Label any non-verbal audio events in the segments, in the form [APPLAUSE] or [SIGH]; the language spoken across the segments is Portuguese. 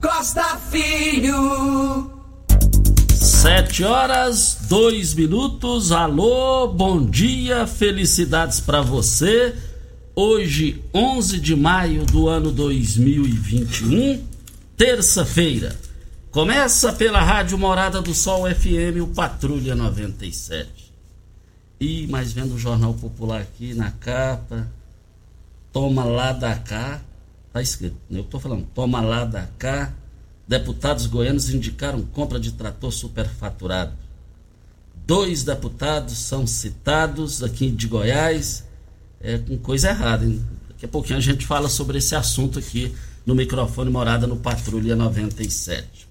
Costa Filho. Sete horas, dois minutos. Alô, bom dia, felicidades para você. Hoje, 11 de maio do ano 2021, terça-feira. Começa pela Rádio Morada do Sol FM, o Patrulha 97. E mais vendo o Jornal Popular aqui na capa. Toma lá da cá. Tá escrito, eu tô falando, toma lá da cá deputados goianos indicaram compra de trator superfaturado. Dois deputados são citados aqui de Goiás é, com coisa errada. Hein? Daqui a pouquinho a gente fala sobre esse assunto aqui no microfone Morada no Patrulha 97.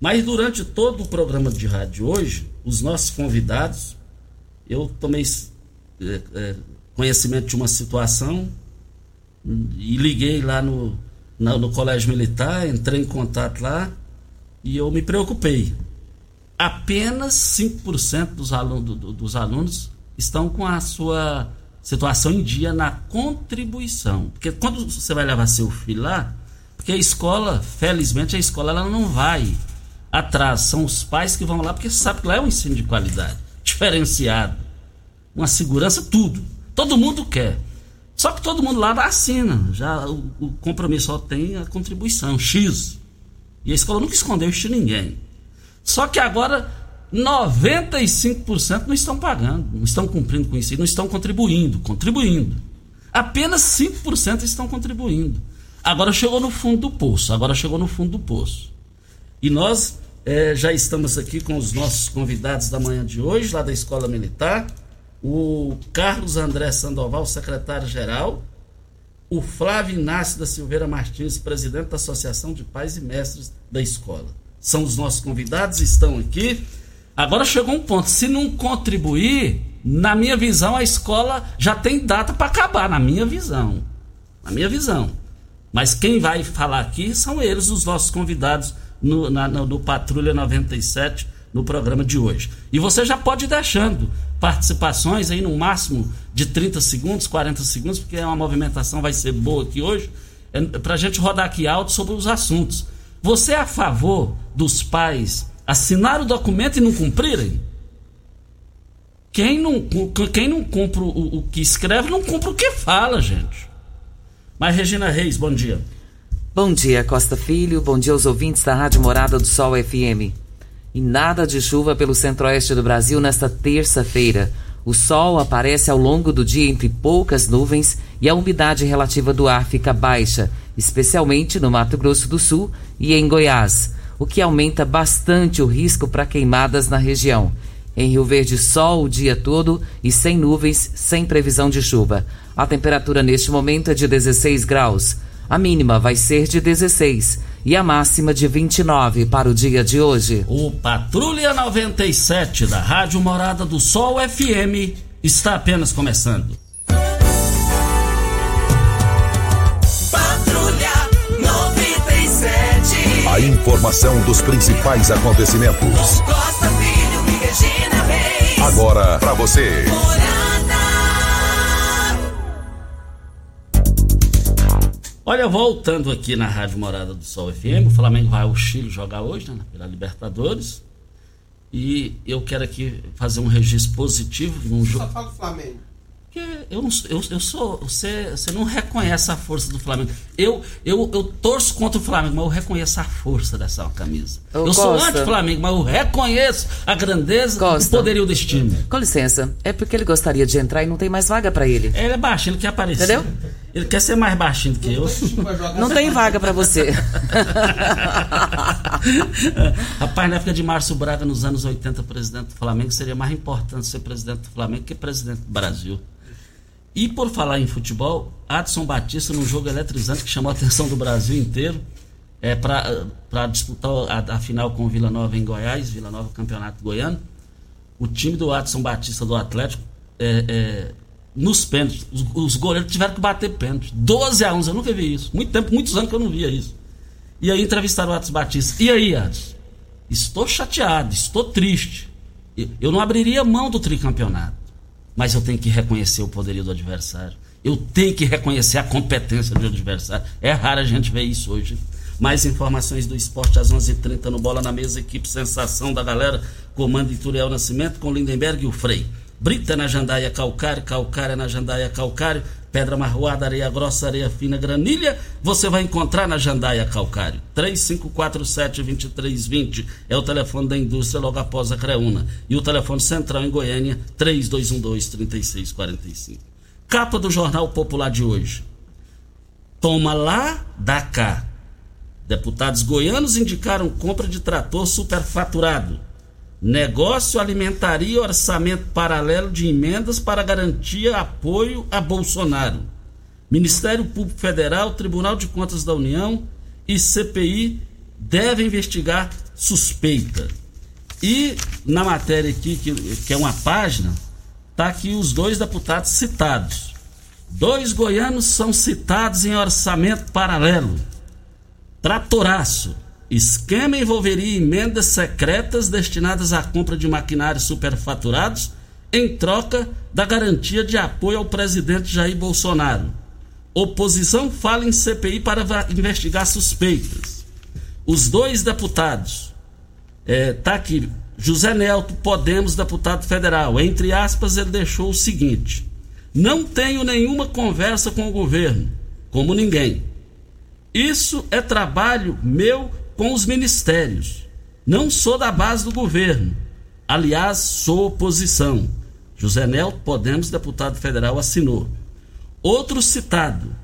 Mas durante todo o programa de rádio hoje, os nossos convidados, eu tomei é, é, conhecimento de uma situação e liguei lá no, no, no colégio militar, entrei em contato lá e eu me preocupei. Apenas 5% dos alunos, do, dos alunos estão com a sua situação em dia na contribuição. Porque quando você vai levar seu filho lá, porque a escola, felizmente, a escola ela não vai atrás. São os pais que vão lá, porque sabe que lá é um ensino de qualidade, diferenciado, uma segurança, tudo. Todo mundo quer. Só que todo mundo lá assina. Já o, o compromisso só tem a contribuição, X. E a escola nunca escondeu isso de ninguém. Só que agora 95% não estão pagando, não estão cumprindo com isso, não estão contribuindo, contribuindo. Apenas 5% estão contribuindo. Agora chegou no fundo do poço, agora chegou no fundo do poço. E nós é, já estamos aqui com os nossos convidados da manhã de hoje, lá da Escola Militar o Carlos André Sandoval, secretário-geral, o Flávio Inácio da Silveira Martins, presidente da Associação de Pais e Mestres da Escola. São os nossos convidados, estão aqui. Agora chegou um ponto, se não contribuir, na minha visão, a escola já tem data para acabar, na minha visão. Na minha visão. Mas quem vai falar aqui são eles, os nossos convidados no, na, no, no Patrulha 97, no programa de hoje. E você já pode ir deixando participações aí no máximo de 30 segundos, 40 segundos, porque é uma movimentação vai ser boa aqui hoje, é, para a gente rodar aqui alto sobre os assuntos. Você é a favor dos pais assinar o documento e não cumprirem? Quem não, quem não cumpre o, o que escreve, não cumpre o que fala, gente. Mas Regina Reis, bom dia. Bom dia, Costa Filho. Bom dia aos ouvintes da Rádio Morada do Sol FM. E nada de chuva pelo centro-oeste do Brasil nesta terça-feira. O sol aparece ao longo do dia entre poucas nuvens e a umidade relativa do ar fica baixa, especialmente no Mato Grosso do Sul e em Goiás, o que aumenta bastante o risco para queimadas na região. Em Rio Verde, sol o dia todo e sem nuvens, sem previsão de chuva. A temperatura neste momento é de 16 graus. A mínima vai ser de 16 e a máxima de 29 para o dia de hoje. O Patrulha 97 da Rádio Morada do Sol FM está apenas começando. Patrulha 97. A informação dos principais acontecimentos. Costa Filho e Regina Reis. Agora para você. Olha, voltando aqui na Rádio Morada do Sol FM, o Flamengo vai ao Chile jogar hoje, né, pela Libertadores. E eu quero aqui fazer um registro positivo num jogo. Só fala do Flamengo. Porque eu, não, eu, eu sou. Você, você não reconhece a força do Flamengo. Eu, eu, eu torço contra o Flamengo, mas eu reconheço a força dessa camisa. Ô, eu sou Costa. anti-Flamengo, mas eu reconheço a grandeza Costa. e o poderio desse time. Com licença, é porque ele gostaria de entrar e não tem mais vaga para ele. Ele é baixinho, ele quer aparecer. Entendeu? Ele quer ser mais baixinho do que eu. Não tem vaga para você. [LAUGHS] Rapaz, na época de Márcio Braga, nos anos 80, presidente do Flamengo, seria mais importante ser presidente do Flamengo que presidente do Brasil. E por falar em futebol, Adson Batista, num jogo eletrizante que chamou a atenção do Brasil inteiro, é, para disputar a, a final com o Vila Nova em Goiás, Vila Nova Campeonato Goiano. O time do Adson Batista do Atlético, é, é, nos pênaltis, os, os goleiros tiveram que bater pênalti. 12 a 11, eu nunca vi isso. Muito tempo, muitos anos que eu não via isso. E aí entrevistaram o Adson Batista. E aí, Adson? Estou chateado, estou triste. Eu- Eu não abriria mão do tricampeonato. Mas eu tenho que reconhecer o poderio do adversário. Eu tenho que reconhecer a competência do adversário. É raro a gente ver isso hoje. Mais informações do esporte às 11:30 h 30 no Bola na Mesa, equipe Sensação da galera, comando Ituriel Nascimento com Lindenberg e o Frei. Brita na Jandaia Calcário, Calcária na Jandaia Calcário, Pedra Marroada, Areia Grossa, Areia Fina, Granilha, você vai encontrar na Jandaia Calcário. 3547-2320 é o telefone da indústria logo após a Creuna. E o telefone central em Goiânia, 3212-3645. Capa do Jornal Popular de hoje. Toma lá, dá cá. Deputados goianos indicaram compra de trator superfaturado. Negócio alimentaria orçamento paralelo de emendas para garantir apoio a Bolsonaro. Ministério Público Federal, Tribunal de Contas da União e CPI devem investigar suspeita. E na matéria aqui, que, que é uma página, está aqui os dois deputados citados. Dois goianos são citados em orçamento paralelo. Tratoraço. Esquema envolveria emendas secretas destinadas à compra de maquinários superfaturados em troca da garantia de apoio ao presidente Jair Bolsonaro. Oposição fala em CPI para investigar suspeitas. Os dois deputados, é, tá aqui, José Nelto, Podemos, deputado federal. Entre aspas, ele deixou o seguinte: Não tenho nenhuma conversa com o governo, como ninguém. Isso é trabalho meu com os ministérios. Não sou da base do governo. Aliás, sou oposição. José Nelto, Podemos, deputado federal, assinou. Outro citado.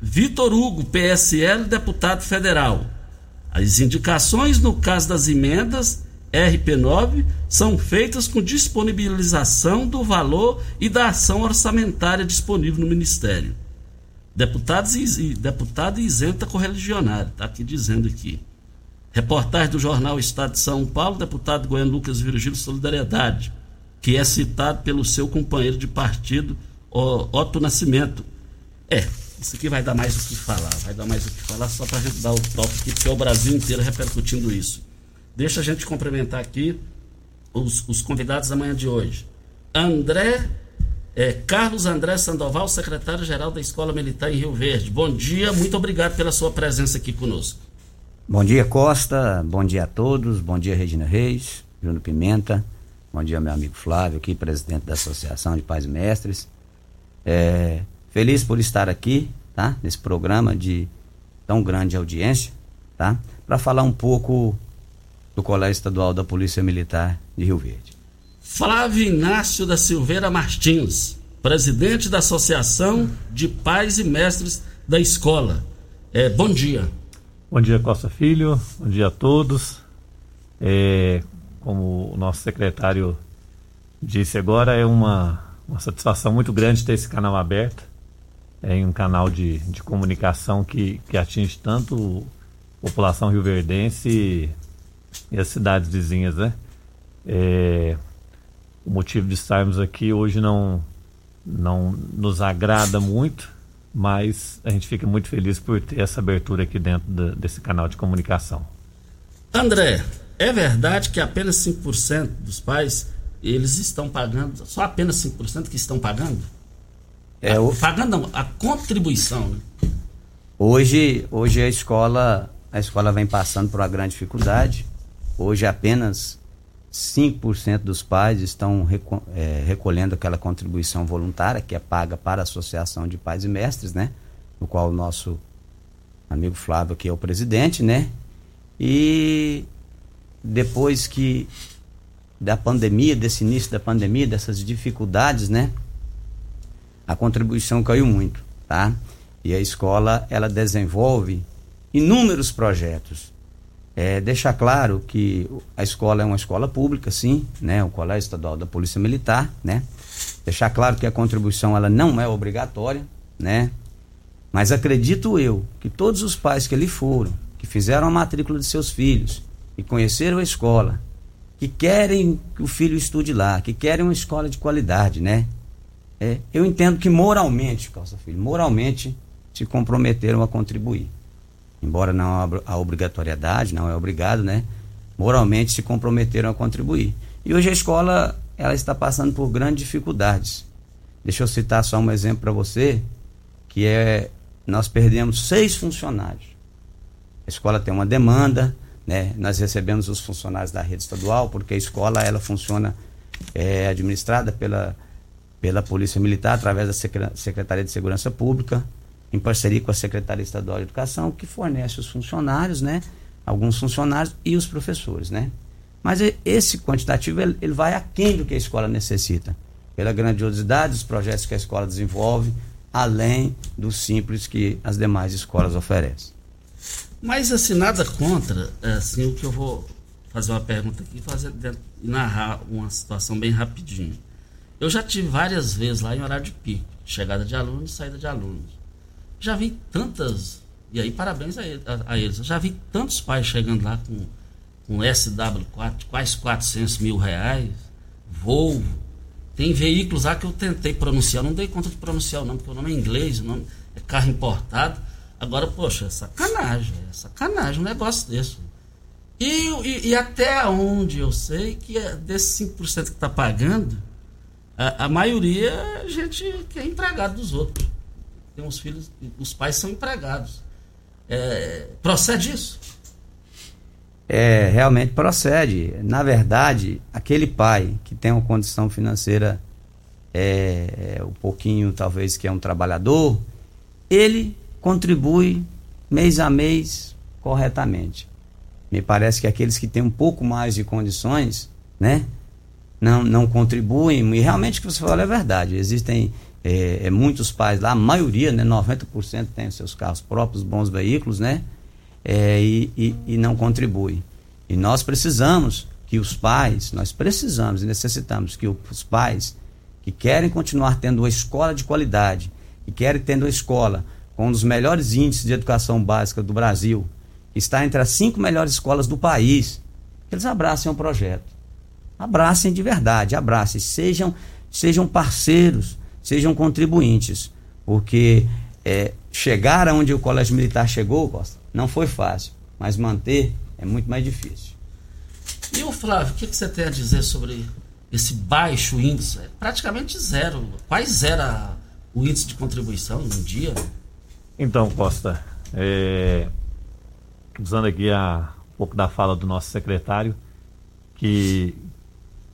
Vitor Hugo, PSL, deputado federal. As indicações no caso das emendas RP9 são feitas com disponibilização do valor e da ação orçamentária disponível no Ministério. Deputados e, deputado isenta correligionário, está aqui dizendo aqui. Reportagem do jornal Estado de São Paulo, deputado goiano Lucas Virgílio Solidariedade, que é citado pelo seu companheiro de partido, Otto Nascimento. É, isso aqui vai dar mais o que falar, vai dar mais o que falar, só para a gente dar o toque aqui, porque é o Brasil inteiro repercutindo isso. Deixa a gente cumprimentar aqui os, os convidados da manhã de hoje. André, é, Carlos André Sandoval, secretário-geral da Escola Militar em Rio Verde. Bom dia, muito obrigado pela sua presença aqui conosco. Bom dia, Costa. Bom dia a todos. Bom dia, Regina Reis, Júnior Pimenta. Bom dia, meu amigo Flávio, aqui, presidente da Associação de Pais Mestres. É, feliz por estar aqui, tá? Nesse programa de tão grande audiência, tá? Para falar um pouco do Colégio Estadual da Polícia Militar de Rio Verde. Flávio Inácio da Silveira Martins, presidente da Associação de Pais e Mestres da Escola. É, bom dia. Bom dia, Costa Filho. Bom dia a todos. É, como o nosso secretário disse agora, é uma, uma satisfação muito grande ter esse canal aberto. É um canal de, de comunicação que, que atinge tanto a população rioverdense e, e as cidades vizinhas, né? É, o motivo de estarmos aqui hoje não, não nos agrada muito, mas a gente fica muito feliz por ter essa abertura aqui dentro de, desse canal de comunicação. André, é verdade que apenas 5% dos pais eles estão pagando, só apenas 5% que estão pagando? É, o... Pagando não, a contribuição. Né? Hoje, hoje a escola, a escola vem passando por uma grande dificuldade. Hoje apenas 5% dos pais estão é, recolhendo aquela contribuição voluntária que é paga para a Associação de Pais e Mestres, né? No qual o nosso amigo Flávio aqui é o presidente, né? E depois que da pandemia, desse início da pandemia, dessas dificuldades, né? A contribuição caiu muito, tá? E a escola, ela desenvolve inúmeros projetos é, deixar claro que a escola é uma escola pública, sim, né? O Colégio Estadual da Polícia Militar, né? Deixar claro que a contribuição ela não é obrigatória, né? Mas acredito eu que todos os pais que ali foram, que fizeram a matrícula de seus filhos, que conheceram a escola, que querem que o filho estude lá, que querem uma escola de qualidade, né? É, eu entendo que moralmente, Calça Filho, moralmente se comprometeram a contribuir embora não a obrigatoriedade, não é obrigado, né? Moralmente se comprometeram a contribuir. E hoje a escola ela está passando por grandes dificuldades. Deixa eu citar só um exemplo para você, que é nós perdemos seis funcionários. A escola tem uma demanda, né? Nós recebemos os funcionários da rede estadual, porque a escola ela funciona é administrada pela pela Polícia Militar através da Secretaria de Segurança Pública em parceria com a Secretaria Estadual de Educação, que fornece os funcionários, né? Alguns funcionários e os professores, né? Mas esse quantitativo ele, ele vai aquém do que a escola necessita, pela grandiosidade dos projetos que a escola desenvolve, além do simples que as demais escolas oferecem. Mas assim, nada contra, é, assim, o que eu vou fazer uma pergunta aqui fazer, e narrar uma situação bem rapidinho. Eu já tive várias vezes lá em horário de pico, chegada de alunos, saída de alunos já vi tantas, e aí parabéns a, a, a eles, já vi tantos pais chegando lá com, com SW4, quase 400 mil reais, Volvo. Tem veículos lá que eu tentei pronunciar, não dei conta de pronunciar o nome, porque o nome é inglês, o nome é carro importado. Agora, poxa, é sacanagem, é sacanagem um negócio desse. E, e, e, até onde eu sei que é desses 5% que está pagando, a, a maioria é gente que é empregado dos outros tem uns filhos, os pais são empregados. É, procede isso? É, realmente procede. Na verdade, aquele pai que tem uma condição financeira é, é, um pouquinho, talvez, que é um trabalhador, ele contribui mês a mês corretamente. Me parece que aqueles que têm um pouco mais de condições, né, não, não contribuem, e realmente o que você falou é verdade. Existem é, é, muitos pais lá, a maioria, né, 90% tem seus carros próprios, bons veículos, né? É, e, e, e, não contribui. E nós precisamos que os pais, nós precisamos e necessitamos que os pais que querem continuar tendo uma escola de qualidade, que querem tendo uma escola com um dos melhores índices de educação básica do Brasil, que está entre as cinco melhores escolas do país, que eles abracem o projeto. Abracem de verdade, abracem, sejam, sejam parceiros, sejam contribuintes, porque é, chegar aonde o Colégio Militar chegou, Costa, não foi fácil, mas manter é muito mais difícil. E o Flávio, o que, que você tem a dizer sobre esse baixo índice? É praticamente zero. Quase zero o índice de contribuição no dia? Então, Costa, é, usando aqui a, um pouco da fala do nosso secretário, que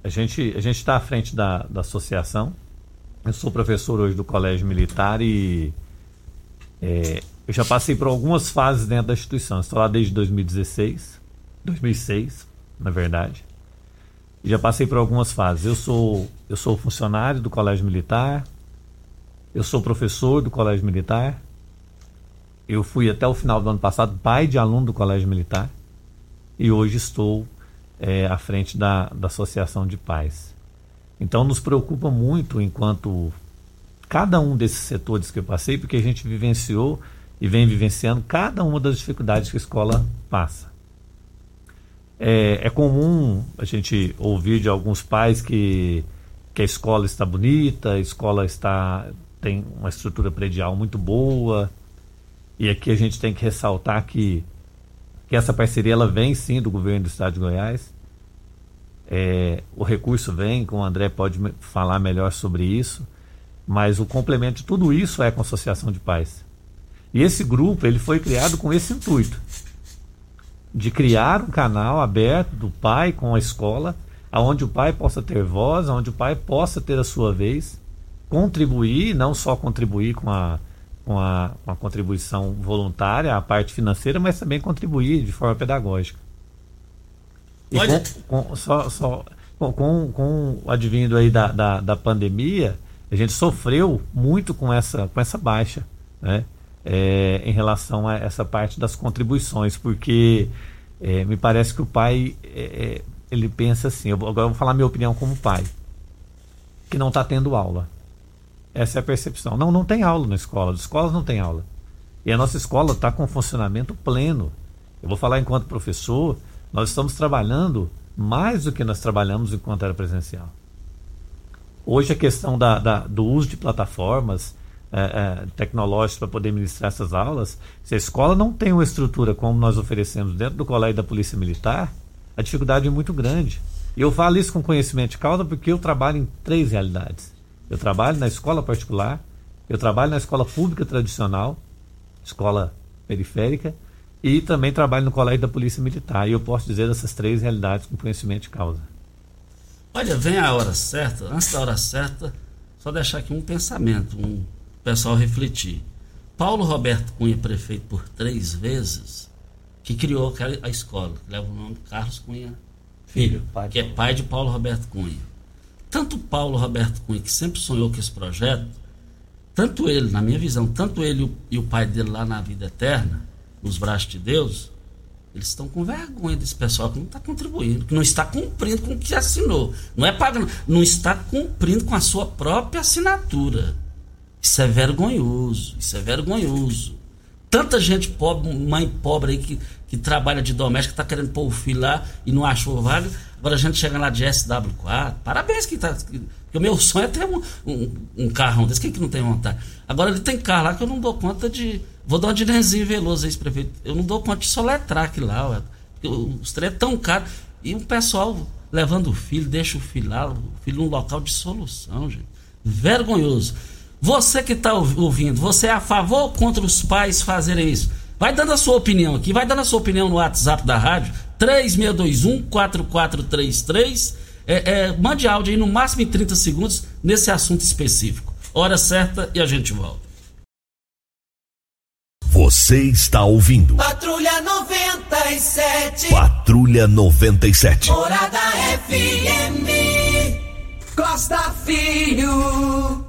a gente a gente está à frente da, da associação, eu sou professor hoje do Colégio Militar e é, eu já passei por algumas fases dentro da instituição. Estou lá desde 2016, 2006, na verdade. E já passei por algumas fases. Eu sou, eu sou funcionário do Colégio Militar, eu sou professor do Colégio Militar, eu fui até o final do ano passado pai de aluno do Colégio Militar e hoje estou é, à frente da, da Associação de Pais. Então nos preocupa muito enquanto cada um desses setores que eu passei, porque a gente vivenciou e vem vivenciando cada uma das dificuldades que a escola passa. É, é comum a gente ouvir de alguns pais que, que a escola está bonita, a escola está tem uma estrutura predial muito boa, e aqui a gente tem que ressaltar que, que essa parceria ela vem sim do governo do estado de Goiás. É, o recurso vem, como o André pode falar melhor sobre isso, mas o complemento de tudo isso é com a Associação de Pais. E esse grupo ele foi criado com esse intuito de criar um canal aberto do pai com a escola, aonde o pai possa ter voz, aonde o pai possa ter a sua vez, contribuir, não só contribuir com a, com a, com a contribuição voluntária, a parte financeira, mas também contribuir de forma pedagógica. Com, com, só, só, com, com, com o advindo aí da, da, da pandemia, a gente sofreu muito com essa, com essa baixa. Né? é, em relação a essa parte das contribuições, porque é, me parece que o pai é, é ele pensa assim. Eu, agora eu vou falar minha opinião como pai, que não está tendo aula. Essa é a percepção. Não, não tem aula na escola. As escolas não tem aula. E a nossa escola está com funcionamento pleno. Eu vou falar enquanto professor, nós estamos trabalhando mais do que nós trabalhamos enquanto era presencial. Hoje a questão da, da, do uso de plataformas, é, é, tecnológicos para poder ministrar essas aulas, se a escola não tem uma estrutura como nós oferecemos dentro do colégio da Polícia Militar, a dificuldade é muito grande. E eu falo isso com conhecimento de causa porque eu trabalho em três realidades. Eu trabalho na escola particular, eu trabalho na escola pública tradicional, escola periférica, e também trabalho no colégio da Polícia Militar. E eu posso dizer dessas três realidades com conhecimento de causa. Olha, vem a hora certa, antes da hora certa, só deixar aqui um pensamento, um pessoal refletir. Paulo Roberto Cunha, prefeito por três vezes, que criou a escola, que leva o nome de Carlos Cunha Filho, pai que é pai de Paulo Roberto Cunha. Tanto Paulo Roberto Cunha, que sempre sonhou com esse projeto, tanto ele, na minha visão, tanto ele e o pai dele lá na vida eterna, nos braços de Deus, eles estão com vergonha desse pessoal que não está contribuindo, que não está cumprindo com o que assinou. Não é pagando, não está cumprindo com a sua própria assinatura. Isso é vergonhoso, isso é vergonhoso. Tanta gente pobre, mãe pobre aí que, que trabalha de doméstica, está querendo pôr o filho lá e não achou vaga. Agora a gente chega lá de SW4. Parabéns que tá. Que, o meu sonho é ter um, um, um carrão desse. Quem que não tem vontade? Agora ele tem carro lá que eu não dou conta de. Vou dar de Nenzinho Veloso, ex-prefeito. Eu não dou conta de soletrar aqui lá. Ué. Os trem é tão caro. E o pessoal levando o filho, deixa o filho lá, o filho num local de solução, gente. Vergonhoso. Você que está ouvindo, você é a favor ou contra os pais fazerem isso? Vai dando a sua opinião aqui, vai dando a sua opinião no WhatsApp da rádio, 3621-4433. É, é, mande áudio aí no máximo em 30 segundos nesse assunto específico. Hora certa e a gente volta. Você está ouvindo. Patrulha 97. Patrulha 97. Morada FM. Costa Filho.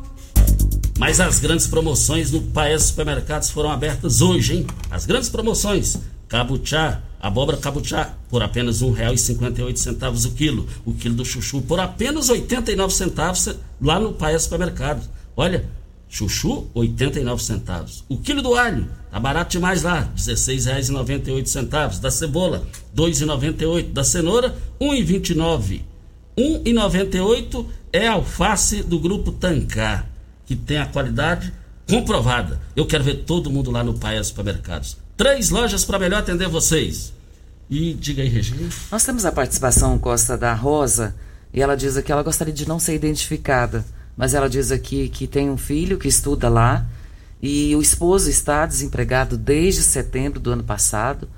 Mas as grandes promoções no Paes Supermercados foram abertas hoje, hein? As grandes promoções. Cabuchá, abóbora cabuchá, por apenas R$ 1,58 o quilo. O quilo do chuchu por apenas 89 centavos lá no Paes Supermercados. Olha, chuchu, 89 centavos. O quilo do alho, tá barato demais lá, R$ 16,98. Da cebola, R$ 2,98. Da cenoura, R$ 1,29. R$ 1,98 é alface do grupo Tancar que tem a qualidade comprovada. Eu quero ver todo mundo lá no Paia Supermercados. Três lojas para melhor atender vocês. E diga aí, Regina. Nós temos a participação Costa da Rosa e ela diz que ela gostaria de não ser identificada, mas ela diz aqui que tem um filho que estuda lá e o esposo está desempregado desde setembro do ano passado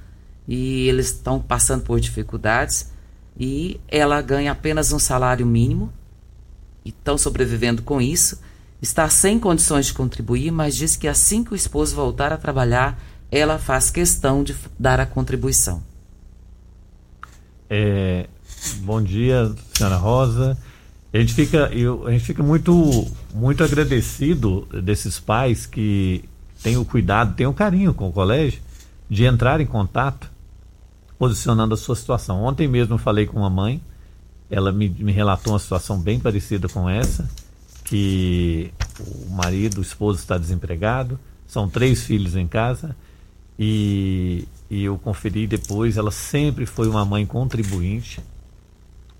e eles estão passando por dificuldades e ela ganha apenas um salário mínimo e estão sobrevivendo com isso Está sem condições de contribuir, mas diz que assim que o esposo voltar a trabalhar, ela faz questão de dar a contribuição. É, bom dia, senhora Rosa. A gente fica, eu, a gente fica muito, muito agradecido desses pais que têm o cuidado, têm o carinho com o colégio de entrar em contato posicionando a sua situação. Ontem mesmo eu falei com uma mãe, ela me, me relatou uma situação bem parecida com essa, que o marido, o esposo está desempregado, são três filhos em casa e, e eu conferi depois, ela sempre foi uma mãe contribuinte,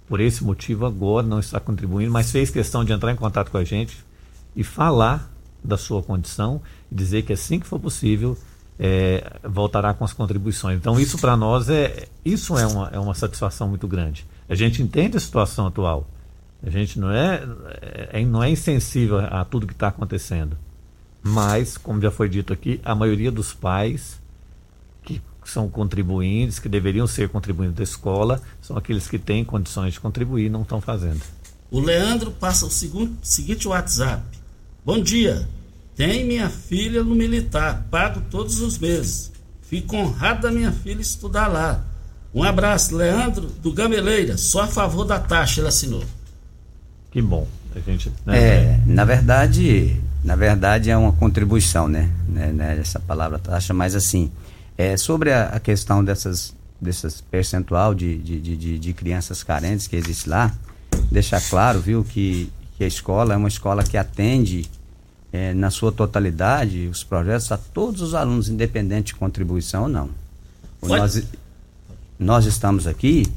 por esse motivo agora não está contribuindo, mas fez questão de entrar em contato com a gente e falar da sua condição e dizer que assim que for possível é, voltará com as contribuições. Então isso para nós é isso é uma, é uma satisfação muito grande. A gente entende a situação atual. A gente não é, é não é insensível a tudo que está acontecendo. Mas, como já foi dito aqui, a maioria dos pais que são contribuintes, que deveriam ser contribuintes da escola, são aqueles que têm condições de contribuir e não estão fazendo. O Leandro passa o segundo, seguinte WhatsApp. Bom dia. Tem minha filha no militar, pago todos os meses. Fico honrado da minha filha estudar lá. Um abraço, Leandro do Gameleira. Só a favor da taxa ele assinou. Que bom. A gente, né, é, na verdade, na verdade é uma contribuição, né? né, né essa palavra taxa, mas assim, é, sobre a, a questão dessas, dessas percentual de, de, de, de, crianças carentes que existe lá, deixar claro, viu, que, que a escola é uma escola que atende é, na sua totalidade os projetos a todos os alunos, independente de contribuição ou não. Nós, nós estamos aqui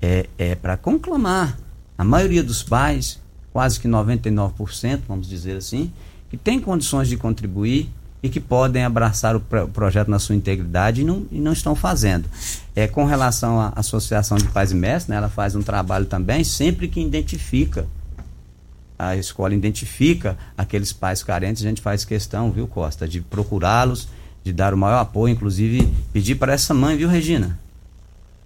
é, é para conclamar a maioria dos pais, quase que 99%, vamos dizer assim, que tem condições de contribuir e que podem abraçar o pro projeto na sua integridade e não, e não estão fazendo. É, com relação à Associação de Pais e Mestres, né, ela faz um trabalho também sempre que identifica, a escola identifica aqueles pais carentes, a gente faz questão, viu, Costa, de procurá-los, de dar o maior apoio, inclusive pedir para essa mãe, viu, Regina?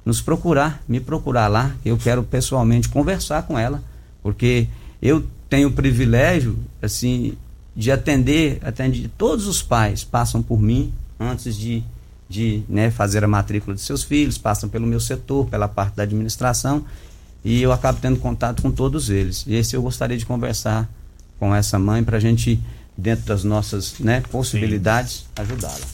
Nos procurar, me procurar lá, eu quero pessoalmente conversar com ela, porque eu tenho o privilégio, assim, de atender, atender todos os pais passam por mim antes de, de né, fazer a matrícula de seus filhos, passam pelo meu setor, pela parte da administração e eu acabo tendo contato com todos eles. E esse eu gostaria de conversar com essa mãe para a gente, dentro das nossas né, possibilidades, ajudá-la.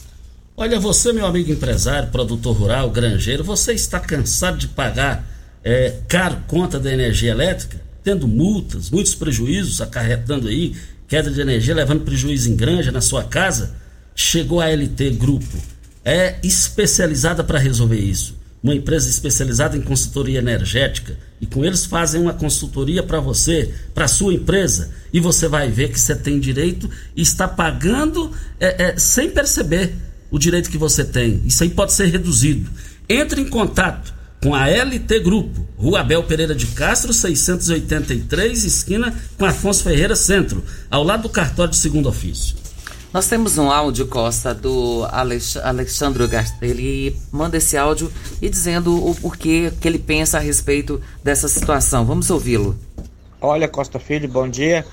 Olha, você, meu amigo empresário, produtor rural, granjeiro, você está cansado de pagar é, caro conta da energia elétrica, tendo multas, muitos prejuízos acarretando aí queda de energia, levando prejuízo em granja, na sua casa, chegou a LT Grupo. É especializada para resolver isso. Uma empresa especializada em consultoria energética. E com eles fazem uma consultoria para você, para sua empresa. E você vai ver que você tem direito e está pagando é, é, sem perceber o direito que você tem. Isso aí pode ser reduzido. Entre em contato com a LT Grupo, Rua Abel Pereira de Castro, 683, esquina com Afonso Ferreira Centro, ao lado do cartório de segundo ofício. Nós temos um áudio, Costa, do Alex Alexandre Ele manda esse áudio e dizendo o porquê que ele pensa a respeito dessa situação. Vamos ouvi-lo. Olha, Costa Filho, bom dia.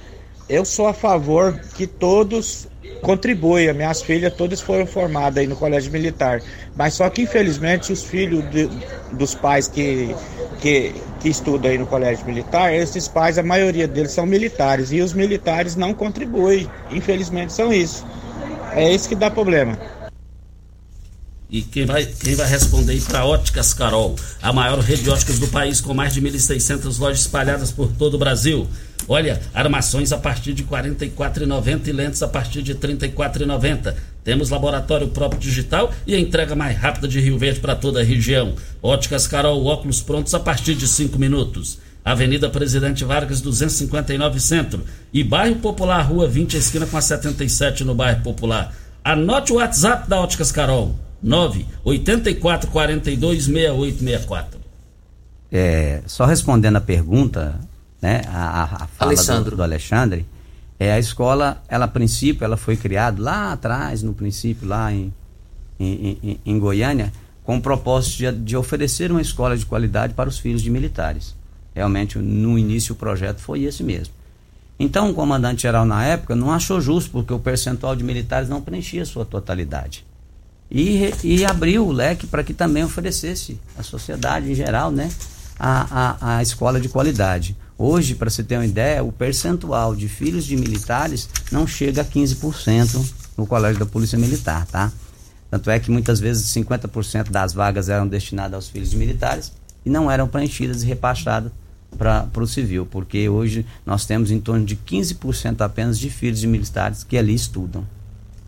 Eu sou a favor que todos contribui. As minhas filhas todas foram formadas aí no colégio militar. Mas só que infelizmente os filhos de, dos pais que, que, que estudam aí no colégio militar, esses pais, a maioria deles são militares. E os militares não contribuem. Infelizmente são isso. É isso que dá problema. E quem vai, quem vai responder aí para Óticas Carol, a maior rede de óticas do país, com mais de 1.600 lojas espalhadas por todo o Brasil. Olha, armações a partir de R$ 44,90 e lentes a partir de R$ 34,90. Temos laboratório próprio digital e a entrega mais rápida de Rio Verde para toda a região. Óticas Carol, óculos prontos a partir de 5 minutos. Avenida Presidente Vargas 259 Centro e Bairro Popular, Rua 20, esquina com a 77 no Bairro Popular. Anote o WhatsApp da Óticas Carol. 984 42 6864. É, só respondendo a pergunta, né, a, a fala do, do, Alexandre, é, a escola, ela a princípio, ela foi criada lá atrás, no princípio, lá em, em, em, em Goiânia, com o propósito de, de, oferecer uma escola de qualidade para os filhos de militares. Realmente, no início, o projeto foi esse mesmo. Então, o comandante-geral, na época, não achou justo, porque o percentual de militares não preenchia a sua totalidade e, e abriu o leque para que também oferecesse à sociedade em geral né, a, a, a escola de qualidade. Hoje, para você ter uma ideia, o percentual de filhos de militares não chega a 15% no colégio da Polícia Militar, tá? Tanto é que muitas vezes 50% das vagas eram destinadas aos filhos de militares e não eram preenchidas e repastadas para o civil, porque hoje nós temos em torno de 15% apenas de filhos de militares que ali estudam.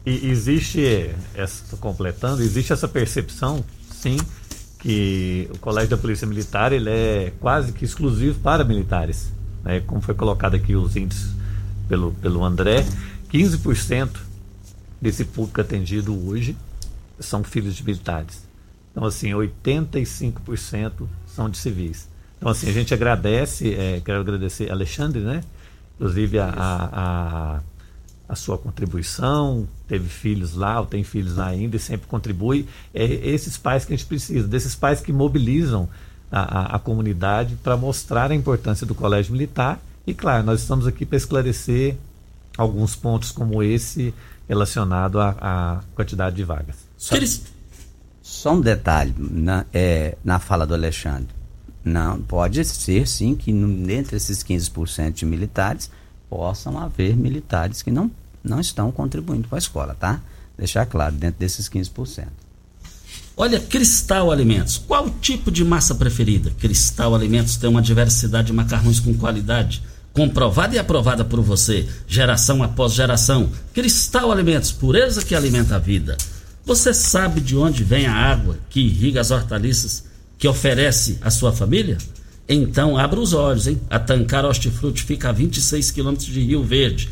E existe, essa, completando, existe essa percepção, sim, que o Colégio da Polícia Militar ele é quase que exclusivo para militares. Né? Como foi colocado aqui os índices pelo, pelo André, 15% desse público atendido hoje são filhos de militares. Então, assim, 85% são de civis. Então, assim, a gente agradece, é, quero agradecer Alexandre, né? Inclusive a, a, a, a, sua contribuição, teve filhos lá, ou tem filhos lá ainda e sempre contribui. É esses pais que a gente precisa, desses pais que mobilizam a, a, a comunidade para mostrar a importância do colégio militar. E, claro, nós estamos aqui para esclarecer alguns pontos como esse relacionado à, à quantidade de vagas. Só, só um detalhe na, é, na fala do Alexandre. Não, pode ser sim que dentre esses 15% de militares possam haver militares que não, não estão contribuindo com a escola, tá? Deixar claro, dentro desses 15%. Olha, Cristal Alimentos. Qual tipo de massa preferida? Cristal Alimentos tem uma diversidade de macarrões com qualidade, comprovada e aprovada por você, geração após geração. Cristal Alimentos, pureza que alimenta a vida. Você sabe de onde vem a água que irriga as hortaliças que oferece à sua família? Então abra os olhos, hein? A Tancar Hortifruti fica a 26 quilômetros de Rio Verde.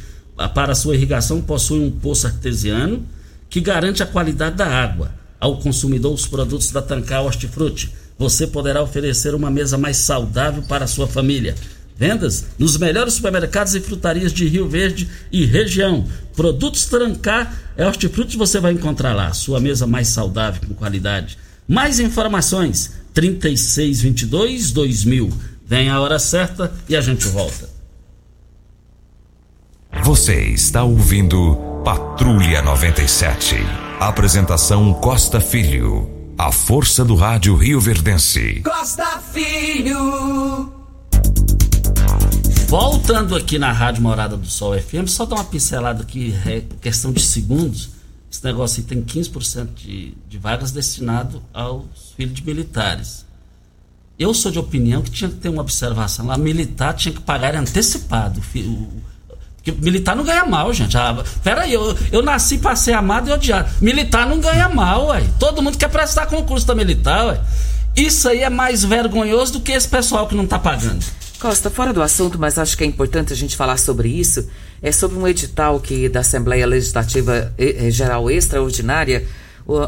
Para sua irrigação possui um poço artesiano que garante a qualidade da água. Ao consumidor os produtos da Tancar Hortifruti, você poderá oferecer uma mesa mais saudável para a sua família. Vendas nos melhores supermercados e frutarias de Rio Verde e região. Produtos Trancar é hortifruti você vai encontrar lá. Sua mesa mais saudável com qualidade. Mais informações 3622 2000. Vem a hora certa e a gente volta. Você está ouvindo Patrulha 97. Apresentação Costa Filho. A força do rádio Rio Verdense. Costa Filho. Voltando aqui na Rádio Morada do Sol FM, só dar uma pincelada aqui, é questão de segundos. Esse negócio aí tem 15% de, de vagas destinado aos filhos de militares. Eu sou de opinião que tinha que ter uma observação lá. Militar tinha que pagar antecipado. Porque militar não ganha mal, gente. Ah, peraí, eu, eu nasci para ser amado e odiado. Militar não ganha mal, ué. Todo mundo quer prestar concurso da militar, ué. Isso aí é mais vergonhoso do que esse pessoal que não está pagando. Costa, fora do assunto, mas acho que é importante a gente falar sobre isso, é sobre um edital que da Assembleia Legislativa Geral Extraordinária,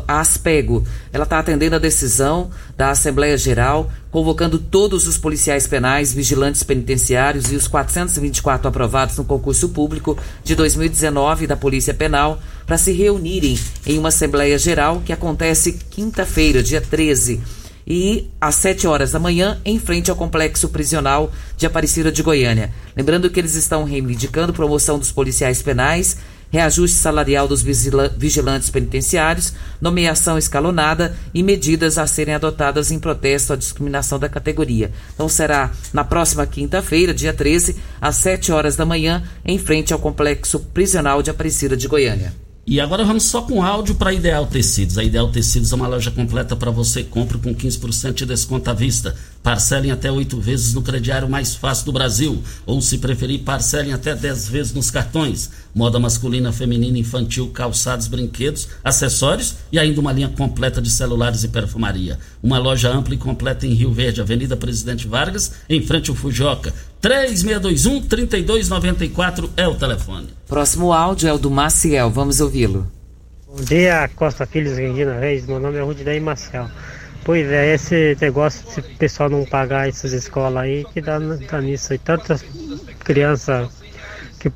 a Aspego, ela está atendendo a decisão da Assembleia Geral, convocando todos os policiais penais, vigilantes penitenciários e os 424 aprovados no concurso público de 2019 da Polícia Penal para se reunirem em uma Assembleia Geral que acontece quinta-feira, dia 13 e às 7 horas da manhã, em frente ao complexo prisional de Aparecida de Goiânia. Lembrando que eles estão reivindicando promoção dos policiais penais, reajuste salarial dos vigilantes penitenciários, nomeação escalonada e medidas a serem adotadas em protesto à discriminação da categoria. Então será na próxima quinta-feira, dia 13, às 7 horas da manhã, em frente ao complexo prisional de Aparecida de Goiânia. E agora vamos só com áudio para Ideal Tecidos. A Ideal Tecidos é uma loja completa para você. Compre com 15% de desconto à vista. Parcelem até oito vezes no crediário mais fácil do Brasil. Ou, se preferir, parcelem até 10 vezes nos cartões. Moda masculina, feminina, infantil, calçados, brinquedos, acessórios e ainda uma linha completa de celulares e perfumaria. Uma loja ampla e completa em Rio Verde, Avenida Presidente Vargas, em frente ao Fujoca. 3621-3294 é o telefone. Próximo áudio é o do Maciel. Vamos ouvi-lo. Bom dia, Costa Filhos, Regina Reis. Meu nome é Rudinei Maciel. Pois é, esse negócio de pessoal não pagar essas escolas aí, que dá, dá nisso aí. Tantas crianças que,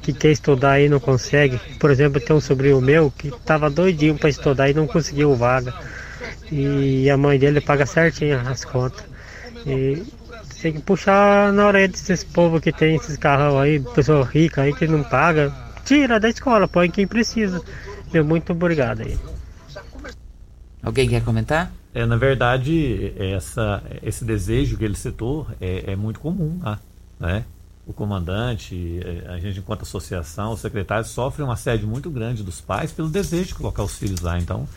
que quer estudar aí não consegue. Por exemplo, tem um sobrinho meu que tava doidinho para estudar e não conseguiu vaga. E a mãe dele paga certinho as contas. E tem que puxar na orelha desses povos que tem esses carrão aí, pessoa rica aí que não paga. Tira da escola, põe quem precisa. Meu, muito obrigado aí. Alguém quer comentar? É, na verdade, essa, esse desejo que ele citou é, é muito comum lá, né? o comandante, eh, a gente enquanto associação, o secretário sofre um assédio muito grande dos pais pelo desejo de colocar os filhos lá. Então,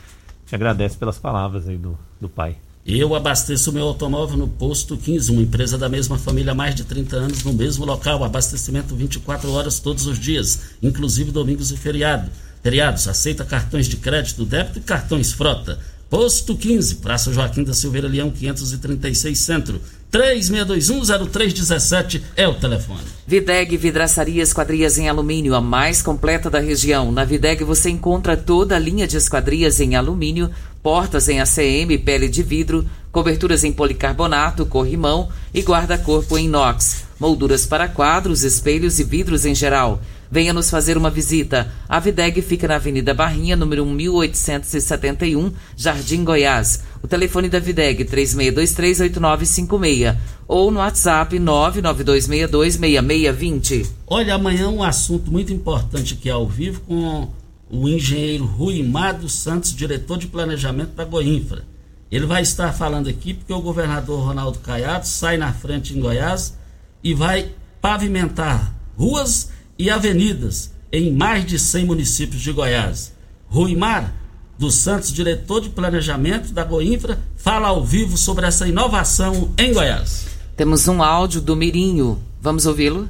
te agradece pelas palavras aí do, do pai. Eu abasteço meu automóvel no Posto 15, uma empresa da mesma família há mais de 30 anos, no mesmo local. Abastecimento 24 horas todos os dias, inclusive domingos e feriado. feriados. Aceita cartões de crédito, débito e cartões frota. Posto 15, Praça Joaquim da Silveira Leão, 536 Centro. 36210317 é o telefone. Videg Vidraçaria Esquadrias em Alumínio, a mais completa da região. Na Videg você encontra toda a linha de esquadrias em alumínio, portas em ACM, pele de vidro, coberturas em policarbonato, corrimão e guarda-corpo em inox, molduras para quadros, espelhos e vidros em geral. Venha nos fazer uma visita. A Videg fica na Avenida Barrinha, número 1871, Jardim Goiás. O telefone da Videg 36238956 ou no WhatsApp 992626620. Olha, amanhã um assunto muito importante aqui ao vivo com o engenheiro Rui Mado Santos, diretor de planejamento da Goinfra. Ele vai estar falando aqui porque o governador Ronaldo Caiado sai na frente em Goiás e vai pavimentar ruas e avenidas em mais de 100 municípios de Goiás. Ruimar dos Santos, diretor de planejamento da Goinfra, fala ao vivo sobre essa inovação em Goiás. Temos um áudio do Mirinho. Vamos ouvi-lo?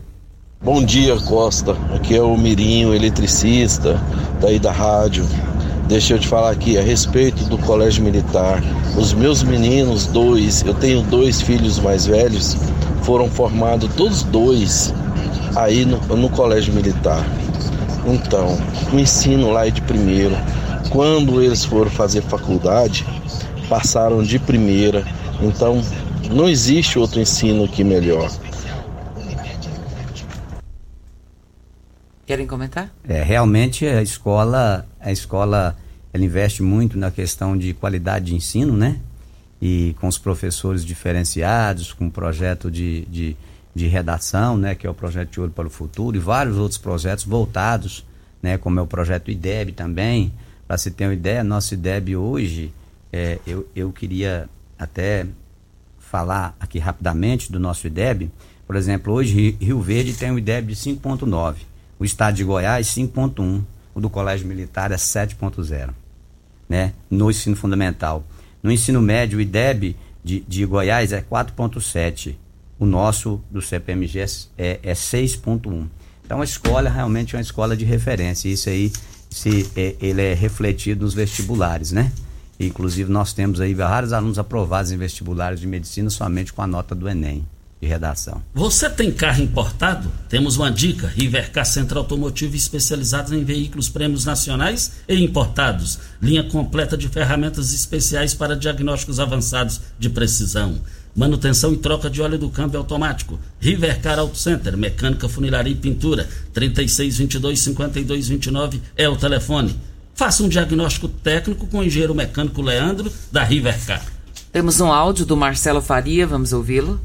Bom dia, Costa. Aqui é o Mirinho, eletricista, daí da rádio. Deixa eu te falar aqui a respeito do colégio militar. Os meus meninos, dois, eu tenho dois filhos mais velhos, foram formados todos dois aí no, no colégio militar. Então, o ensino lá é de primeiro. Quando eles foram fazer faculdade, passaram de primeira. Então, não existe outro ensino que melhor. Querem comentar? É, realmente a escola, a escola, ela investe muito na questão de qualidade de ensino, né? E com os professores diferenciados, com um projeto de, de de redação, né, que é o projeto de Olho para o Futuro, e vários outros projetos voltados, né, como é o projeto IDEB também. Para se ter uma ideia, nosso IDEB hoje, é, eu, eu queria até falar aqui rapidamente do nosso IDEB. Por exemplo, hoje Rio Verde tem um IDEB de 5.9, o estado de Goiás 5.1, o do Colégio Militar é 7.0, né, no ensino fundamental. No ensino médio, o IDEB de, de Goiás é 4.7 o nosso do CPMG é, é 6.1. Então a escola realmente é uma escola de referência. Isso aí se, é, ele é refletido nos vestibulares, né? Inclusive nós temos aí vários alunos aprovados em vestibulares de medicina somente com a nota do Enem de redação. Você tem carro importado? Temos uma dica: Rivercar Centro Automotivo especializado em veículos prêmios nacionais e importados. Linha completa de ferramentas especiais para diagnósticos avançados de precisão manutenção e troca de óleo do câmbio automático. Rivercar Auto Center, mecânica, funilaria e pintura. 3622 5229 é o telefone. Faça um diagnóstico técnico com o engenheiro mecânico Leandro da Rivercar. Temos um áudio do Marcelo Faria, vamos ouvi-lo.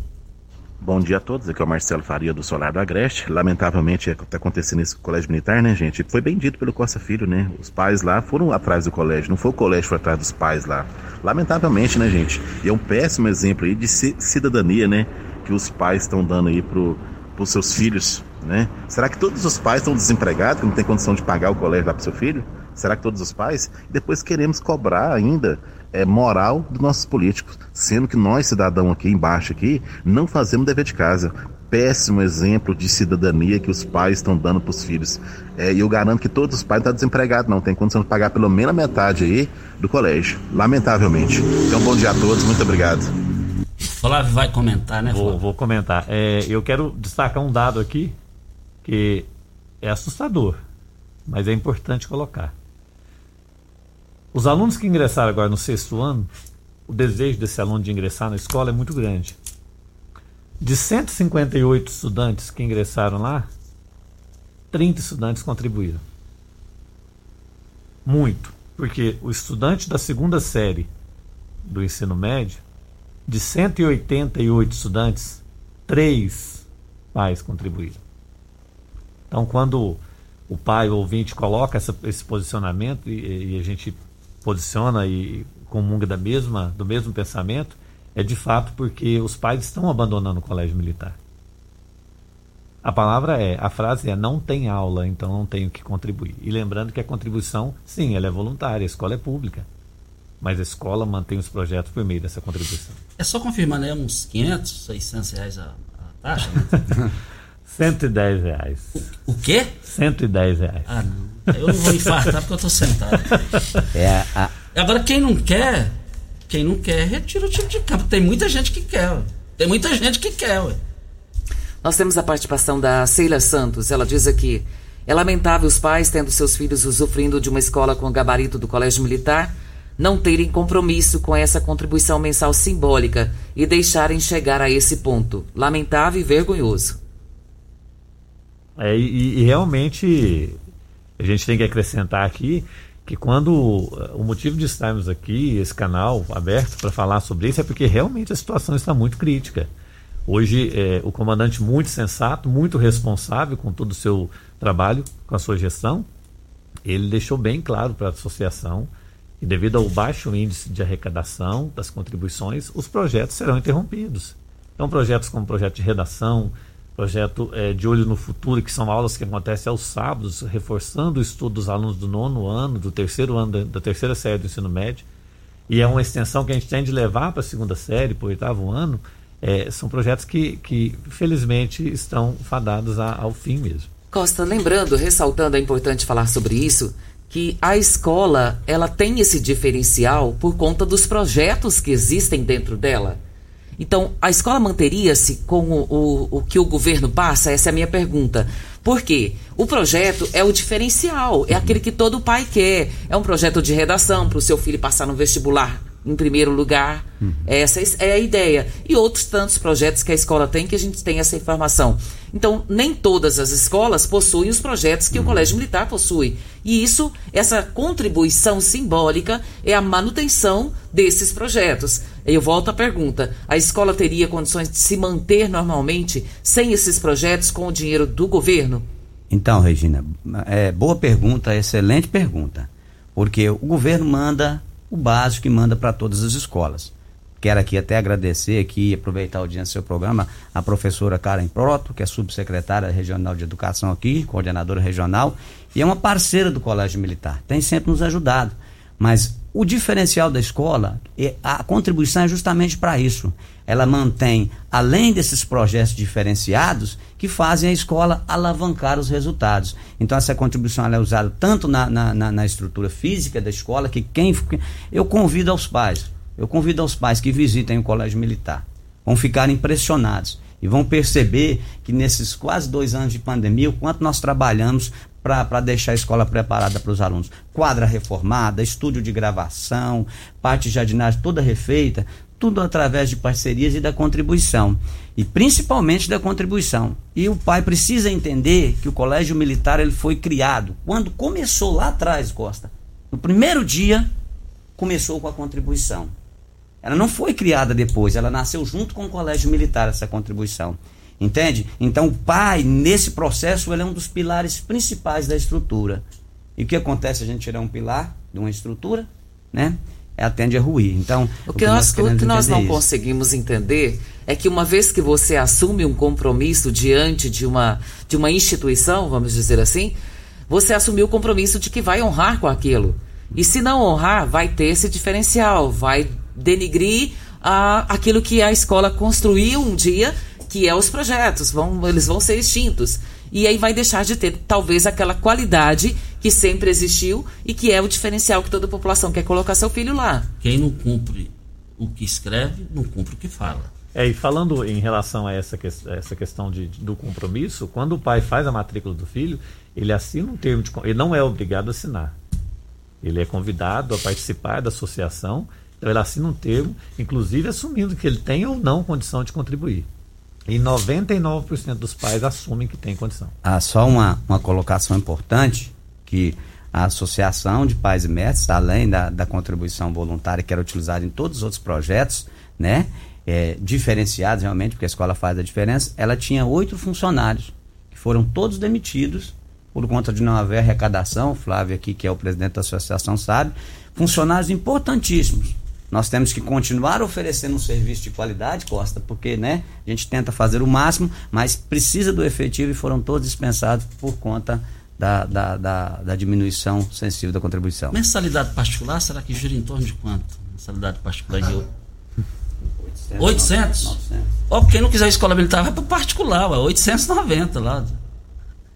Bom dia a todos, aqui é o Marcelo Faria do Solar do Agreste. Lamentavelmente está acontecendo isso com o colégio militar, né, gente? Foi bem dito pelo Costa Filho, né? Os pais lá foram atrás do colégio, não foi o colégio que foi atrás dos pais lá. Lamentavelmente, né, gente? E é um péssimo exemplo aí de cidadania, né? Que os pais estão dando aí pro, pros seus filhos, né? Será que todos os pais estão desempregados, que não tem condição de pagar o colégio lá pro seu filho? Será que todos os pais? Depois queremos cobrar ainda é, moral dos nossos políticos, sendo que nós, cidadão aqui embaixo aqui, não fazemos dever de casa. Péssimo exemplo de cidadania que os pais estão dando para os filhos. É, e eu garanto que todos os pais não estão desempregados, não. Tem condição de pagar pelo menos a metade aí do colégio. Lamentavelmente. Então, bom dia a todos. Muito obrigado. Flávio vai comentar, né, Flávio? Vou, vou comentar. É, eu quero destacar um dado aqui que é assustador, mas é importante colocar. Os alunos que ingressaram agora no sexto ano, o desejo desse aluno de ingressar na escola é muito grande. De 158 estudantes que ingressaram lá, 30 estudantes contribuíram. Muito, porque o estudante da segunda série do ensino médio, de 188 estudantes, três pais contribuíram. Então, quando o pai ou ouvinte coloca essa, esse posicionamento e, e a gente posiciona e comunga da mesma, do mesmo pensamento, é de fato porque os pais estão abandonando o colégio militar. A palavra é, a frase é não tem aula, então não tenho que contribuir. E lembrando que a contribuição, sim, ela é voluntária, a escola é pública. Mas a escola mantém os projetos por meio dessa contribuição. É só confirmar, né? Uns 500, 600 reais a, a taxa? Né? [LAUGHS] 110 reais. O, o quê? 110 reais. Ah, não. Eu não vou infartar porque eu tô sentado. [LAUGHS] É, a... Agora, quem não quer, quem não quer, retira o time de campo. Tem muita gente que quer, ué. Tem muita gente que quer, ué. Nós temos a participação da Ceila Santos. Ela diz aqui: é lamentável os pais tendo seus filhos usufruindo de uma escola com gabarito do Colégio Militar não terem compromisso com essa contribuição mensal simbólica e deixarem chegar a esse ponto. Lamentável e vergonhoso. É, e, e realmente a gente tem que acrescentar aqui que quando o motivo de estarmos aqui, esse canal aberto para falar sobre isso, é porque realmente a situação está muito crítica. Hoje, é, o comandante muito sensato, muito responsável com todo o seu trabalho, com a sua gestão, ele deixou bem claro para a associação que devido ao baixo índice de arrecadação das contribuições, os projetos serão interrompidos. Então, projetos como projeto de redação, projeto é, de olho no futuro, que são aulas que acontecem aos sábados, reforçando o estudo dos alunos do nono ano, do terceiro ano, da, da terceira série do ensino médio, e é uma extensão que a gente tem de levar para a segunda série, para o oitavo ano, é, são projetos que, que, felizmente, estão fadados a, ao fim mesmo. Costa, lembrando, ressaltando, é importante falar sobre isso, que a escola ela tem esse diferencial por conta dos projetos que existem dentro dela. Então, a escola manteria-se com o, o, o, que o governo passa? Essa é a minha pergunta. Por quê? O projeto é o diferencial, é aquele que todo pai quer. É um projeto de redação para o seu filho passar no vestibular em primeiro lugar. Uhum. Essa é a ideia. E outros tantos projetos que a escola tem que a gente tem essa informação. Então, nem todas as escolas possuem os projetos que uhum. o Colégio Militar possui. E isso, essa contribuição simbólica, é a manutenção desses projetos. Eu volto à pergunta: a escola teria condições de se manter normalmente sem esses projetos com o dinheiro do governo? Então, Regina, é, boa pergunta, excelente pergunta. Porque o governo manda o básico que manda para todas as escolas. Quero aqui até agradecer aqui aproveitar a audiência do seu programa a professora Karen Proto, que é subsecretária regional de educação aqui, coordenadora regional, e é uma parceira do Colégio Militar. Tem sempre nos ajudado. Mas o diferencial da escola, a contribuição é justamente para isso. Ela mantém, além desses projetos diferenciados, que fazem a escola alavancar os resultados. Então, essa contribuição é usada tanto na, na, na, estrutura física da escola, que quem. Eu convido aos pais, eu convido aos pais que visitem o colégio militar. Vão ficar impressionados e vão perceber que nesses quase dois anos de pandemia, o quanto nós trabalhamos para deixar a escola preparada para os alunos. Quadra reformada, estúdio de gravação, parte de jardinagem toda refeita, tudo através de parcerias e da contribuição. E principalmente da contribuição. E o pai precisa entender que o colégio militar ele foi criado quando começou lá atrás, Costa. No primeiro dia, começou com a contribuição. Ela não foi criada depois, ela nasceu junto com o colégio militar, essa contribuição. Entende? Então o pai, nesse processo, ele é um dos pilares principais da estrutura. E o que acontece a gente tirar um pilar de uma estrutura, né? É, tende a ruir. Então, o que, o que nós, nós, o que nós não é conseguimos entender é que uma vez que você assume um compromisso diante de uma, de uma instituição, vamos dizer assim, você assumiu o compromisso de que vai honrar com aquilo. E se não honrar, vai ter esse diferencial, vai denigrir a, aquilo que a escola construiu um dia que é os projetos, vão, eles vão ser extintos. E aí vai deixar de ter talvez aquela qualidade que sempre existiu e que é o diferencial que toda a população quer colocar seu filho lá. Quem não cumpre o que escreve, não cumpre o que fala. É, e falando em relação a essa, que, essa questão de, do compromisso, quando o pai faz a matrícula do filho, ele assina um termo de. Ele não é obrigado a assinar. Ele é convidado a participar da associação, então ele assina um termo, inclusive assumindo que ele tem ou não condição de contribuir. E 99% dos pais assumem que tem condição. Ah, só uma, uma colocação importante, que a Associação de Pais e Mestres, além da, da contribuição voluntária que era utilizada em todos os outros projetos, né, é, diferenciados realmente, porque a escola faz a diferença, ela tinha oito funcionários, que foram todos demitidos por conta de não haver arrecadação, o Flávio aqui, que é o presidente da associação, sabe, funcionários importantíssimos, nós temos que continuar oferecendo um serviço de qualidade, Costa, porque né, a gente tenta fazer o máximo, mas precisa do efetivo e foram todos dispensados por conta da, da, da, da diminuição sensível da contribuição. Mensalidade particular, será que gira em torno de quanto? Mensalidade particular em 800? 800? 900. Ó, quem não quiser escola militar vai para particular, ué, 890 lá.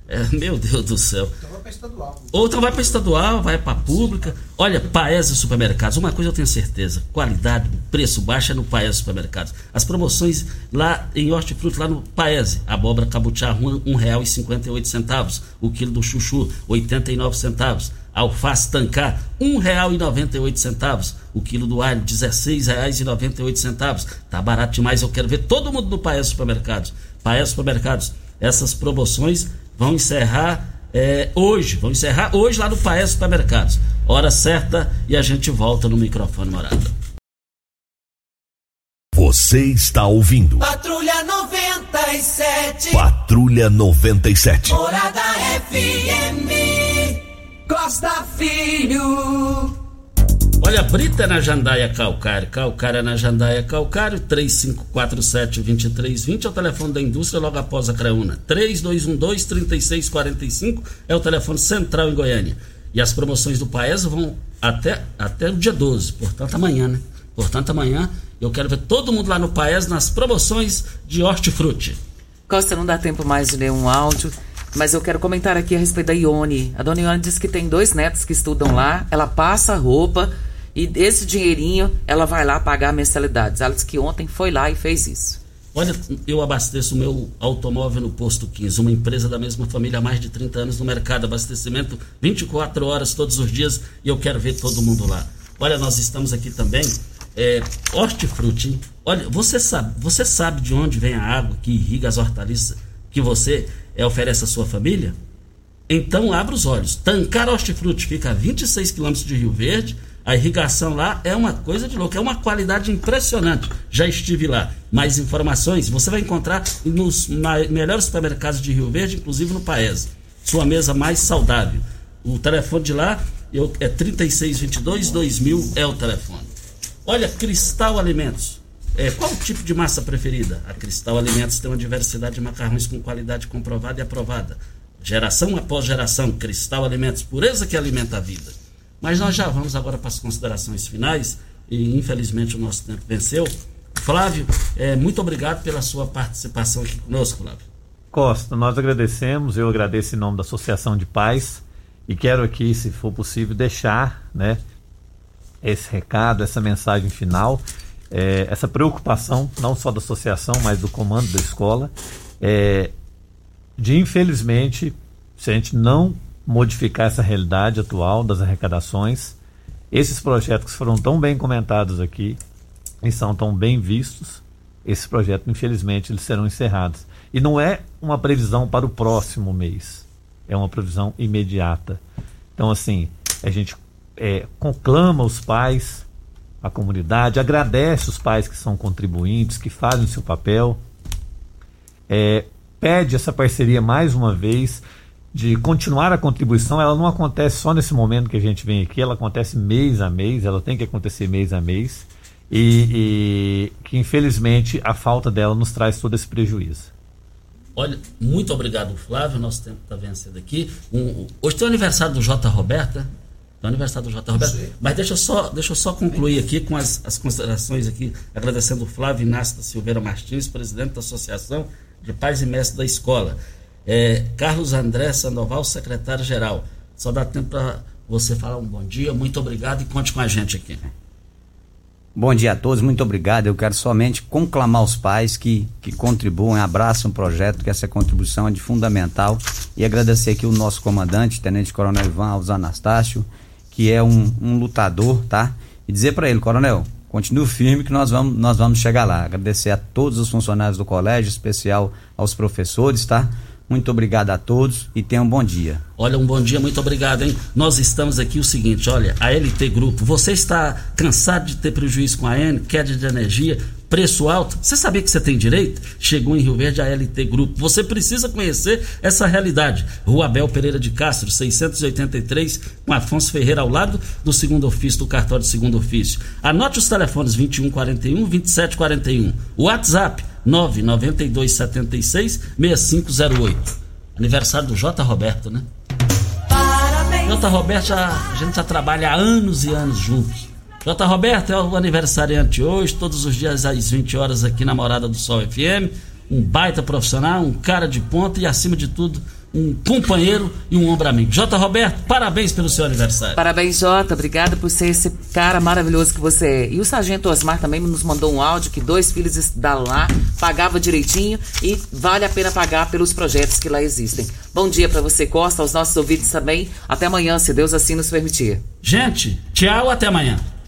É, meu Deus do céu. Estadual. Ou então vai para estadual, vai para pública. Olha, Paese Supermercados, uma coisa eu tenho certeza: qualidade, preço baixo é no Paese Supermercados. As promoções lá em hortifruti, lá no Paese, abóbora cabutiá, R$ 1,58. O quilo do chuchu, 89 centavos. Alface tancar, R$ 1,98. O quilo do alho, R$ 16,98. Tá barato demais, eu quero ver todo mundo no Paese Supermercados. Paese Supermercados, essas promoções vão encerrar é, hoje, vão encerrar hoje lá no Paes Supermercados. Hora certa e a gente volta no microfone morada. Você está ouvindo. Patrulha 97. Patrulha 97. Morada FM. Costa Filho. Olha, Brita na Jandaia Calcário, Calcário é na Jandaia Calcário, 3547-2320 é o telefone da indústria logo após a Creuna. 3212-3645 é o telefone central em Goiânia. E as promoções do Paes vão até, até o dia 12, portanto amanhã, né? Portanto amanhã eu quero ver todo mundo lá no Paes nas promoções de hortifruti. Costa, não dá tempo mais de ler um áudio. Mas eu quero comentar aqui a respeito da Ione. A dona Ione diz que tem dois netos que estudam lá. Ela passa roupa e esse dinheirinho ela vai lá pagar mensalidades. Ela disse que ontem foi lá e fez isso. Olha, eu abasteço meu automóvel no Posto 15, uma empresa da mesma família há mais de 30 anos no mercado, abastecimento 24 horas todos os dias e eu quero ver todo mundo lá. Olha, nós estamos aqui também, é, hortifruti? Olha, você sabe, você sabe de onde vem a água que irriga as hortaliças que você é, oferece à sua família? Então abra os olhos. Tancar Hortifruti fica a 26 quilômetros de Rio Verde, a irrigação lá é uma coisa de louco, é uma qualidade impressionante. Já estive lá. Mais informações você vai encontrar nos melhores supermercados de Rio Verde, inclusive no Paese. Sua mesa mais saudável. O telefone de lá é 3622 2000 é o telefone. Olha, Cristal Alimentos. É, qual o tipo de massa preferida? A Cristal Alimentos tem uma diversidade de macarrões com qualidade comprovada e aprovada. Geração após geração, Cristal Alimentos, pureza que alimenta a vida. Mas nós já vamos agora para as considerações finais, e infelizmente o nosso tempo venceu. Flávio, é, muito obrigado pela sua participação aqui conosco, Flávio. Costa, nós agradecemos, eu agradeço em nome da Associação de Pais e quero aqui, se for possível, deixar né, esse recado, essa mensagem final, é, essa preocupação, não só da associação, mas do comando da escola, é, de infelizmente, se a gente não modificar essa realidade atual das arrecadações. Esses projetos que foram tão bem comentados aqui e são tão bem vistos, esses projetos, infelizmente, eles serão encerrados. E não é uma previsão para o próximo mês, é uma previsão imediata. Então, assim, a gente é, conclama os pais, a comunidade, agradece os pais que são contribuintes, que fazem o seu papel, é, pede essa parceria mais uma vez de continuar a contribuição, ela não acontece só nesse momento que a gente vem aqui, ela acontece mês a mês, ela tem que acontecer mês a mês, e, e que infelizmente a falta dela nos traz todo esse prejuízo. Olha, muito obrigado, Flávio. Nosso tempo está vencendo aqui. Um, hoje tem o aniversário do J. Roberta. Tem o aniversário do J. Roberta. Mas deixa eu só, deixa eu só concluir aqui com as, as considerações aqui, agradecendo o Flávio Inácio da Silveira Martins, presidente da Associação de Pais e Mestres da Escola. É, Carlos André Sandoval, secretário-geral. Só dá tempo para você falar um bom dia, muito obrigado e conte com a gente aqui. Bom dia a todos, muito obrigado. Eu quero somente conclamar os pais que, que contribuem, abraçam o projeto, que essa contribuição é de fundamental. E agradecer aqui o nosso comandante, Tenente Coronel Ivan Alves Anastácio, que é um, um lutador, tá? E dizer para ele, Coronel, continue firme que nós vamos, nós vamos chegar lá. Agradecer a todos os funcionários do colégio, especial aos professores, tá? Muito obrigado a todos e tenham um bom dia. Olha, um bom dia, muito obrigado, hein? Nós estamos aqui o seguinte, olha, a LT Grupo, você está cansado de ter prejuízo com a N, queda de energia, preço alto? Você sabia que você tem direito? Chegou em Rio Verde a LT Grupo. Você precisa conhecer essa realidade. Rua Abel Pereira de Castro, 683, com Afonso Ferreira ao lado do segundo ofício, do cartório de segundo ofício. Anote os telefones 2141 2741. WhatsApp 99276 6508. Aniversário do J. Roberto, né? J. Roberto, já, a gente já trabalha há anos e anos juntos. J. Roberto é o aniversariante hoje, todos os dias às 20 horas aqui na Morada do Sol FM. Um baita profissional, um cara de ponta e, acima de tudo, um companheiro e um ombro amigo. J. Roberto, parabéns pelo seu aniversário. Parabéns, Jota. Obrigada por ser esse cara maravilhoso que você é. E o Sargento Osmar também nos mandou um áudio que dois filhos estudaram lá, pagava direitinho e vale a pena pagar pelos projetos que lá existem. Bom dia para você, Costa, aos nossos ouvintes também. Até amanhã, se Deus assim nos permitir. Gente, tchau, até amanhã.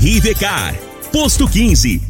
Rivecar. Posto 15.